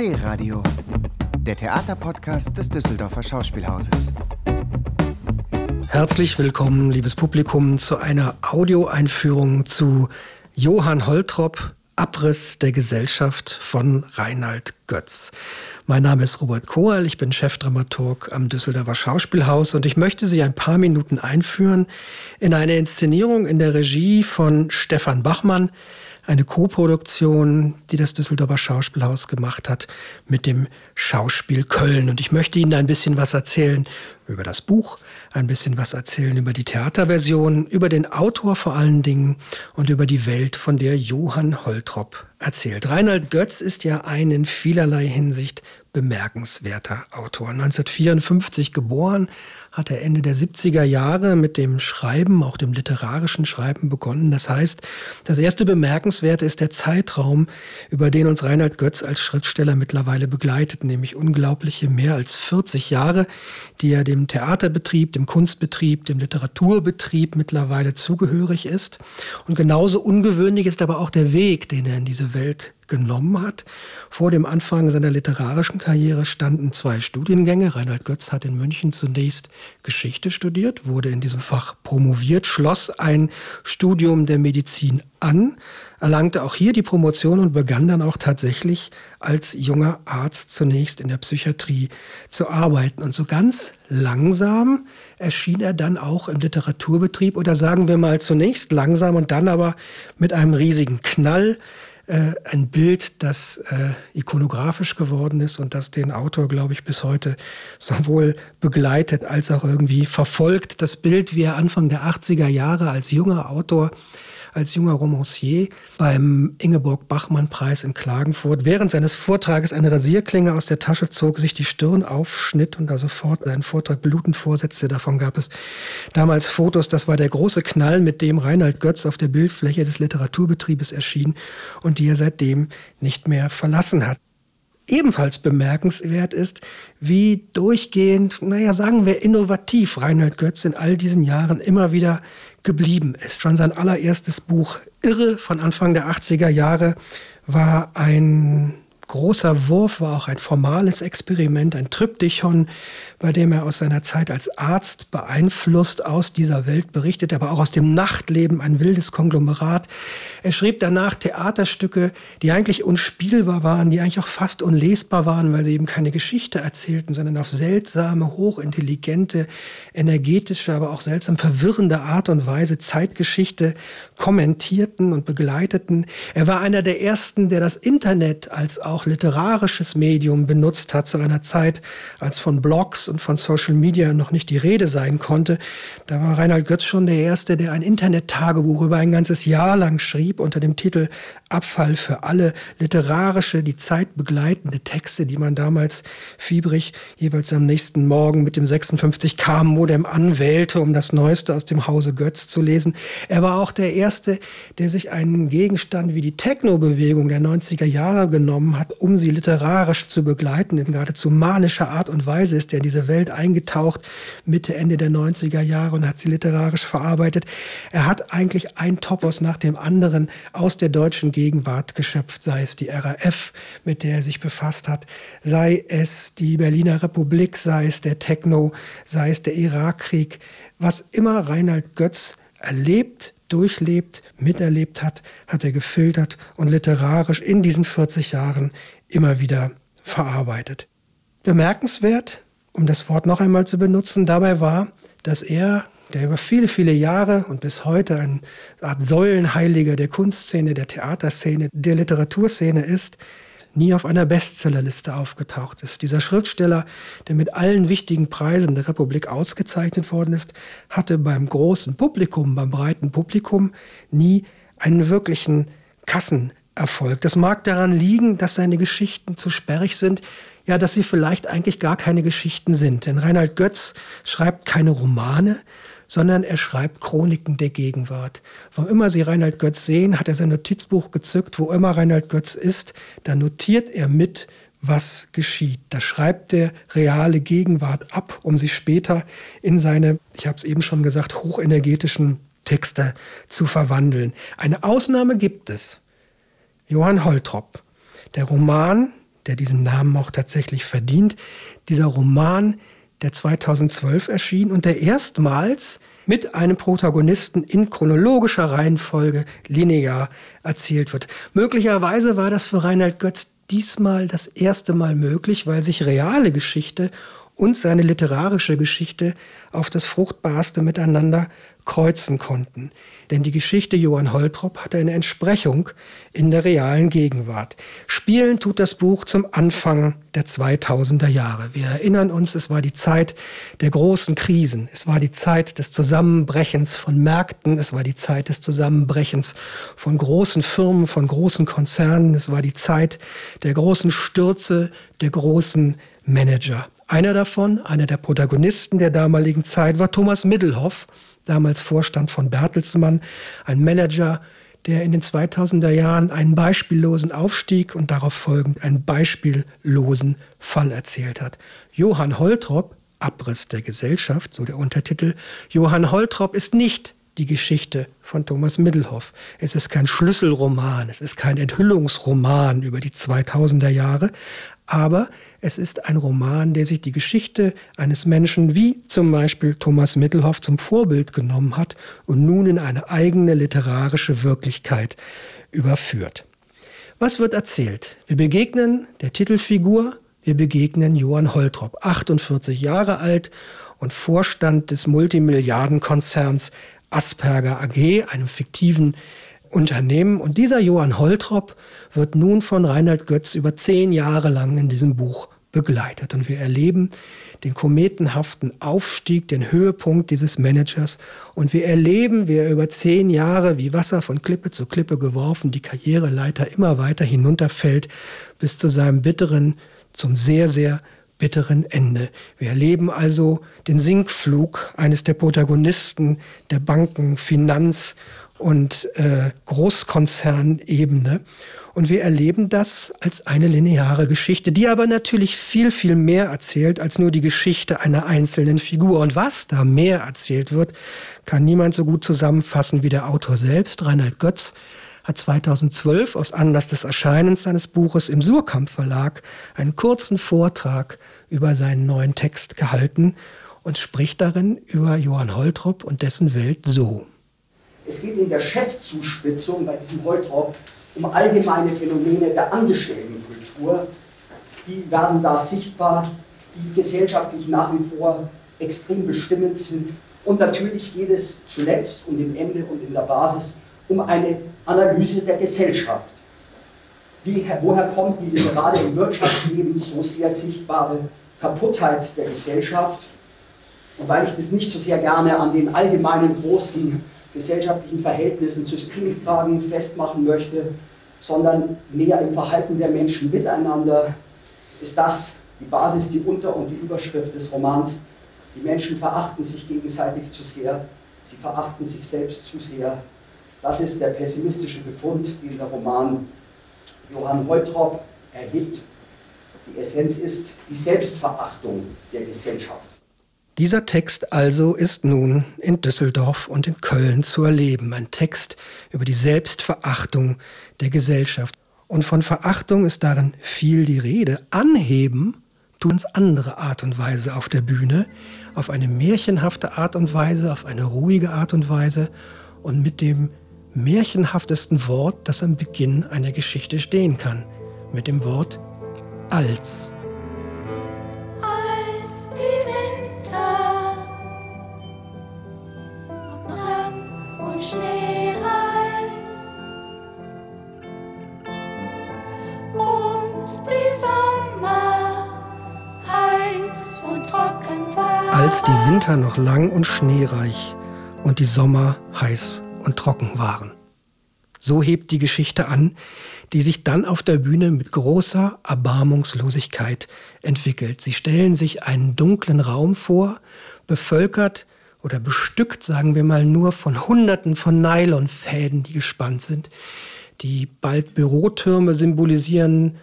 D-Radio, der Theaterpodcast des Düsseldorfer Schauspielhauses. Herzlich willkommen, liebes Publikum, zu einer Audioeinführung zu Johann Holtrop, Abriss der Gesellschaft von Reinhard Götz. Mein Name ist Robert Kohl, ich bin Chefdramaturg am Düsseldorfer Schauspielhaus und ich möchte Sie ein paar Minuten einführen in eine Inszenierung in der Regie von Stefan Bachmann, eine Koproduktion, die das Düsseldorfer Schauspielhaus gemacht hat mit dem Schauspiel Köln. Und ich möchte Ihnen ein bisschen was erzählen über das Buch, ein bisschen was erzählen über die Theaterversion, über den Autor vor allen Dingen und über die Welt, von der Johann Holtrop erzählt. Reinhard Götz ist ja ein in vielerlei Hinsicht bemerkenswerter Autor. 1954 geboren, hat er Ende der 70er Jahre mit dem Schreiben, auch dem literarischen Schreiben begonnen. Das heißt, das erste Bemerkenswerte ist der Zeitraum, über den uns Reinhard Götz als Schriftsteller mittlerweile begleitet, nämlich unglaubliche mehr als 40 Jahre, die er dem Theaterbetrieb, dem Kunstbetrieb, dem Literaturbetrieb mittlerweile zugehörig ist. Und genauso ungewöhnlich ist aber auch der Weg, den er in diese Welt genommen hat. Vor dem Anfang seiner literarischen Karriere standen zwei Studiengänge. Reinhard Götz hat in München zunächst Geschichte studiert, wurde in diesem Fach promoviert, schloss ein Studium der Medizin an, erlangte auch hier die Promotion und begann dann auch tatsächlich als junger Arzt zunächst in der Psychiatrie zu arbeiten. Und so ganz langsam erschien er dann auch im Literaturbetrieb oder sagen wir mal zunächst langsam und dann aber mit einem riesigen Knall äh, ein Bild, das äh, ikonografisch geworden ist und das den Autor, glaube ich, bis heute sowohl begleitet als auch irgendwie verfolgt. Das Bild, wie er Anfang der 80er Jahre als junger Autor als junger Romancier beim Ingeborg-Bachmann-Preis in Klagenfurt während seines Vortrages eine Rasierklinge aus der Tasche zog, sich die Stirn aufschnitt und da sofort seinen Vortrag blutend vorsetzte. Davon gab es damals Fotos. Das war der große Knall, mit dem Reinhard Götz auf der Bildfläche des Literaturbetriebes erschien und die er seitdem nicht mehr verlassen hat ebenfalls bemerkenswert ist, wie durchgehend, naja, sagen wir innovativ Reinhard Götz in all diesen Jahren immer wieder geblieben ist. Schon sein allererstes Buch Irre von Anfang der 80er Jahre war ein großer Wurf, war auch ein formales Experiment, ein Tryptychon, bei dem er aus seiner Zeit als Arzt beeinflusst aus dieser Welt berichtet, aber auch aus dem Nachtleben, ein wildes Konglomerat. Er schrieb danach Theaterstücke, die eigentlich unspielbar waren, die eigentlich auch fast unlesbar waren, weil sie eben keine Geschichte erzählten, sondern auf seltsame, hochintelligente, energetische, aber auch seltsam verwirrende Art und Weise Zeitgeschichte kommentierten und begleiteten. Er war einer der ersten, der das Internet als auch literarisches Medium benutzt hat zu einer Zeit, als von Blogs und von Social Media noch nicht die Rede sein konnte. Da war Reinhard Götz schon der Erste, der ein Internet-Tagebuch über ein ganzes Jahr lang schrieb unter dem Titel Abfall für alle, literarische, die Zeit begleitende Texte, die man damals fiebrig jeweils am nächsten Morgen mit dem 56K-Modem anwählte, um das Neueste aus dem Hause Götz zu lesen. Er war auch der Erste, der sich einen Gegenstand wie die Techno-Bewegung der 90er Jahre genommen hat, um sie literarisch zu begleiten. In geradezu manischer Art und Weise ist er in diese Welt eingetaucht, Mitte, Ende der 90er Jahre und hat sie literarisch verarbeitet. Er hat eigentlich ein Topos nach dem anderen aus der deutschen Gegenwart geschöpft, sei es die RAF, mit der er sich befasst hat, sei es die Berliner Republik, sei es der Techno, sei es der Irakkrieg, was immer Reinhard Götz erlebt, durchlebt, miterlebt hat, hat er gefiltert und literarisch in diesen 40 Jahren immer wieder verarbeitet. Bemerkenswert um das Wort noch einmal zu benutzen, dabei war, dass er, der über viele, viele Jahre und bis heute eine Art Säulenheiliger der Kunstszene, der Theaterszene, der Literaturszene ist, nie auf einer Bestsellerliste aufgetaucht ist. Dieser Schriftsteller, der mit allen wichtigen Preisen der Republik ausgezeichnet worden ist, hatte beim großen Publikum, beim breiten Publikum nie einen wirklichen Kassenerfolg. Das mag daran liegen, dass seine Geschichten zu sperrig sind, ja, dass sie vielleicht eigentlich gar keine Geschichten sind. Denn Reinhard Götz schreibt keine Romane, sondern er schreibt Chroniken der Gegenwart. Wo immer Sie Reinhard Götz sehen, hat er sein Notizbuch gezückt. Wo immer Reinhard Götz ist, da notiert er mit, was geschieht. Da schreibt er reale Gegenwart ab, um sie später in seine, ich habe es eben schon gesagt, hochenergetischen Texte zu verwandeln. Eine Ausnahme gibt es. Johann Holtrop. Der Roman der diesen Namen auch tatsächlich verdient. Dieser Roman, der 2012 erschien und der erstmals mit einem Protagonisten in chronologischer Reihenfolge linear erzählt wird. Möglicherweise war das für Reinhard Götz diesmal das erste Mal möglich, weil sich reale Geschichte und seine literarische Geschichte auf das fruchtbarste miteinander kreuzen konnten. Denn die Geschichte Johann Holtrop hatte eine Entsprechung in der realen Gegenwart. Spielen tut das Buch zum Anfang der 2000er Jahre. Wir erinnern uns, es war die Zeit der großen Krisen. Es war die Zeit des Zusammenbrechens von Märkten. Es war die Zeit des Zusammenbrechens von großen Firmen, von großen Konzernen. Es war die Zeit der großen Stürze, der großen Manager. Einer davon, einer der Protagonisten der damaligen Zeit, war Thomas Middelhoff, damals Vorstand von Bertelsmann, ein Manager, der in den 2000er Jahren einen beispiellosen Aufstieg und darauf folgend einen beispiellosen Fall erzählt hat. Johann Holtrop, Abriss der Gesellschaft, so der Untertitel, Johann Holtrop ist nicht die Geschichte von Thomas Middelhoff. Es ist kein Schlüsselroman, es ist kein Enthüllungsroman über die 2000er Jahre, aber es ist ein Roman, der sich die Geschichte eines Menschen wie zum Beispiel Thomas Mittelhoff zum Vorbild genommen hat und nun in eine eigene literarische Wirklichkeit überführt. Was wird erzählt? Wir begegnen der Titelfigur, wir begegnen Johann Holtrop, 48 Jahre alt und Vorstand des Multimilliardenkonzerns Asperger AG, einem fiktiven Unternehmen. Und dieser Johann Holtrop wird nun von Reinhard Götz über zehn Jahre lang in diesem Buch begleitet. Und wir erleben den kometenhaften Aufstieg, den Höhepunkt dieses Managers. Und wir erleben, wie er über zehn Jahre wie Wasser von Klippe zu Klippe geworfen, die Karriereleiter immer weiter hinunterfällt, bis zu seinem bitteren, zum sehr, sehr bitteren Ende. Wir erleben also den Sinkflug eines der Protagonisten der Banken, Finanz- und äh, Großkonzernebene. Und wir erleben das als eine lineare Geschichte, die aber natürlich viel, viel mehr erzählt als nur die Geschichte einer einzelnen Figur. Und was da mehr erzählt wird, kann niemand so gut zusammenfassen wie der Autor selbst. Reinhard Götz hat 2012 aus Anlass des Erscheinens seines Buches im Surkamp Verlag einen kurzen Vortrag über seinen neuen Text gehalten und spricht darin über Johann Holtrop und dessen Welt so. Es geht in der Chefzuspitzung bei diesem Holtrop um allgemeine Phänomene der Angestelltenkultur. Die werden da sichtbar, die gesellschaftlich nach wie vor extrem bestimmend sind. Und natürlich geht es zuletzt und im Ende und in der Basis um eine Analyse der Gesellschaft. Wie, woher kommt diese gerade im Wirtschaftsleben so sehr sichtbare Kaputtheit der Gesellschaft? Und weil ich das nicht so sehr gerne an den allgemeinen großen gesellschaftlichen Verhältnissen, Systemfragen festmachen möchte, sondern mehr im Verhalten der Menschen miteinander, ist das die Basis, die Unter- und die Überschrift des Romans. Die Menschen verachten sich gegenseitig zu sehr, sie verachten sich selbst zu sehr. Das ist der pessimistische Befund, den der Roman Johann Heutrop ergibt. Die Essenz ist die Selbstverachtung der Gesellschaft. Dieser Text also ist nun in Düsseldorf und in Köln zu erleben. Ein Text über die Selbstverachtung der Gesellschaft. Und von Verachtung ist darin viel die Rede. Anheben tun es andere Art und Weise auf der Bühne, auf eine märchenhafte Art und Weise, auf eine ruhige Art und Weise und mit dem märchenhaftesten Wort, das am Beginn einer Geschichte stehen kann, mit dem Wort als. als die Winter noch lang und schneereich und die Sommer heiß und trocken waren. So hebt die Geschichte an, die sich dann auf der Bühne mit großer Erbarmungslosigkeit entwickelt. Sie stellen sich einen dunklen Raum vor, bevölkert oder bestückt, sagen wir mal, nur von Hunderten von Nylonfäden, die gespannt sind, die bald Bürotürme symbolisieren,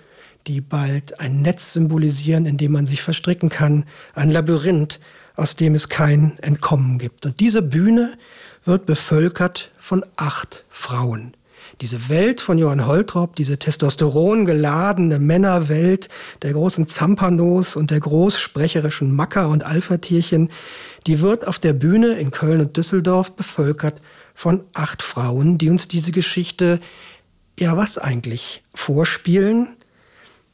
die bald ein Netz symbolisieren, in dem man sich verstricken kann, ein Labyrinth, aus dem es kein Entkommen gibt. Und diese Bühne wird bevölkert von acht Frauen, Diese Welt von Johann Holtrop, diese testosterongeladene Männerwelt der großen Zampanos und der großsprecherischen Macker und Alphatierchen, die wird auf der Bühne in Köln und Düsseldorf bevölkert von acht Frauen, die uns diese Geschichte, ja was eigentlich, vorspielen?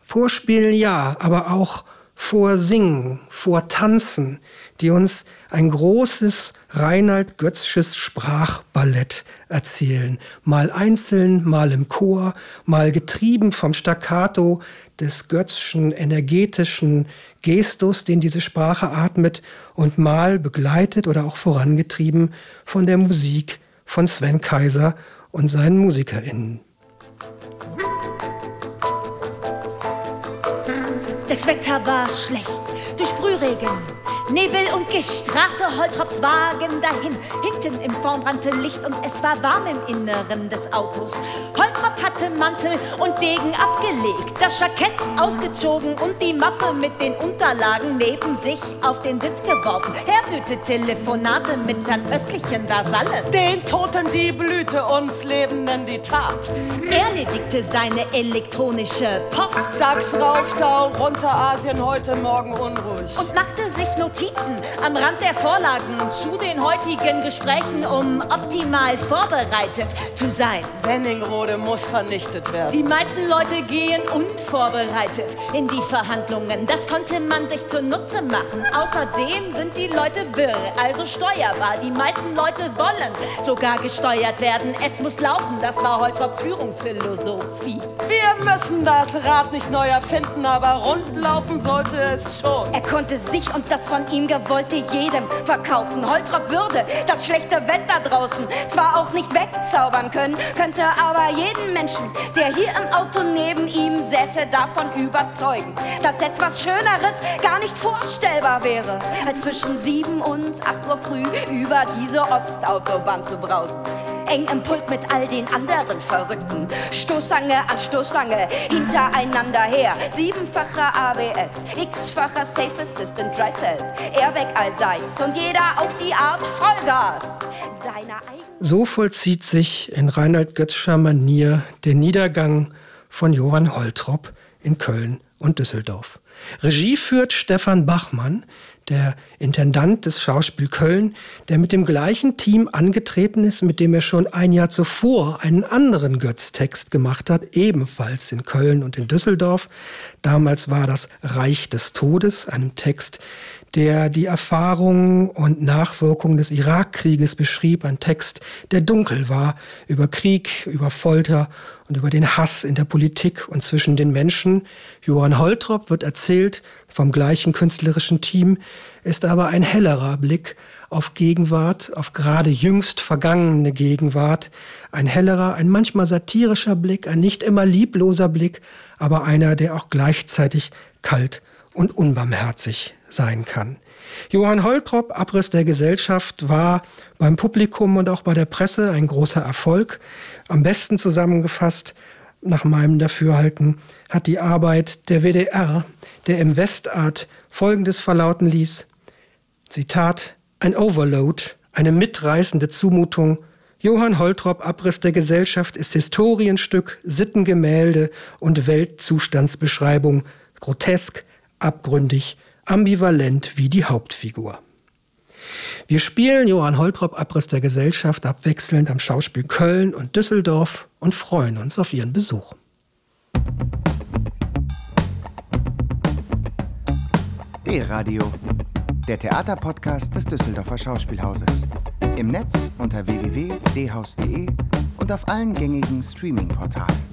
Vorspielen ja, aber auch vorsingen, vortanzen, die uns ein großes Reinhard Götzsches Sprachballett erzählen, mal einzeln, mal im Chor, mal getrieben vom Staccato des Götzschen energetischen Gestus, den diese Sprache atmet, und mal begleitet oder auch vorangetrieben von der Musik von Sven Kaiser und seinen MusikerInnen. Das Wetter war schlecht, durch Sprühregen Nebel und Gischt raste Holtrops Wagen dahin. Hinten im Vorn brannte Licht und es war warm im Inneren des Autos. Holtrop hatte Mantel und Degen abgelegt, das Jackett ausgezogen und die Mappe mit den Unterlagen neben sich auf den Sitz geworfen. Er führte Telefonate mit fernöstlichen Vasallen. Den Toten die Blüte, uns Lebenden die Tat. Er erledigte seine elektronische Post. Tags Raufdau, runter Asien, heute Morgen unruhig. Und machte sich Notizen Notizen am Rand der Vorlagen zu den heutigen Gesprächen, um optimal vorbereitet zu sein. Wenningrode muss vernichtet werden. Die meisten Leute gehen unvorbereitet in die Verhandlungen. Das konnte man sich zunutze machen. Außerdem sind die Leute wirr, also steuerbar. Die meisten Leute wollen sogar gesteuert werden. Es muss laufen, das war Holtrops Führungsphilosophie. Wir müssen das Rad nicht neu erfinden, aber rundlaufen sollte es schon. Er konnte sich und das von ihm Gewollte jedem verkaufen. Holtrop würde das schlechte Wetter draußen zwar auch nicht wegzaubern können, könnte aber jeden Menschen, der hier im Auto neben ihm säße, davon überzeugen, dass etwas Schöneres gar nicht vorstellbar wäre, als zwischen 7 und 8 Uhr früh über diese Ostautobahn zu brausen eng im Pult mit all den anderen Verrückten. Stoßstange an Stoßstange, hintereinander her. Siebenfacher ABS, x-facher Safe Assistant Drive Self, Airbag allseits und jeder auf die Art Vollgas. so vollzieht sich in Reinhard Götzscher Manier der Niedergang von Johann Holtrop in Köln und Düsseldorf. Regie führt Stefan Bachmann, der Intendant des Schauspiel Köln, der mit dem gleichen Team angetreten ist, mit dem er schon ein Jahr zuvor einen anderen Götz-Text gemacht hat, ebenfalls in Köln und in Düsseldorf. Damals war das Reich des Todes, einem Text, der die Erfahrungen und Nachwirkungen des Irakkrieges beschrieb, ein Text, der dunkel war über Krieg, über Folter und über den Hass in der Politik und zwischen den Menschen. Johann Holtrop wird erzählt vom gleichen künstlerischen Team, ist aber ein hellerer Blick auf Gegenwart, auf gerade jüngst vergangene Gegenwart, ein hellerer, ein manchmal satirischer Blick, ein nicht immer liebloser Blick, aber einer, der auch gleichzeitig kalt und unbarmherzig sein kann. Johann Holtrop, Abriss der Gesellschaft, war beim Publikum und auch bei der Presse ein großer Erfolg. Am besten zusammengefasst, nach meinem Dafürhalten, hat die Arbeit der WDR, der im Westart Folgendes verlauten ließ. Zitat, ein Overload, eine mitreißende Zumutung. Johann Holtrop Abriss der Gesellschaft ist Historienstück, Sittengemälde und Weltzustandsbeschreibung, grotesk, abgründig, ambivalent wie die Hauptfigur. Wir spielen Johann Holtrop Abriss der Gesellschaft abwechselnd am Schauspiel Köln und Düsseldorf und freuen uns auf Ihren Besuch. D-Radio, der Theaterpodcast des Düsseldorfer Schauspielhauses. Im Netz unter www.dhaus.de und auf allen gängigen Streaming-Portalen.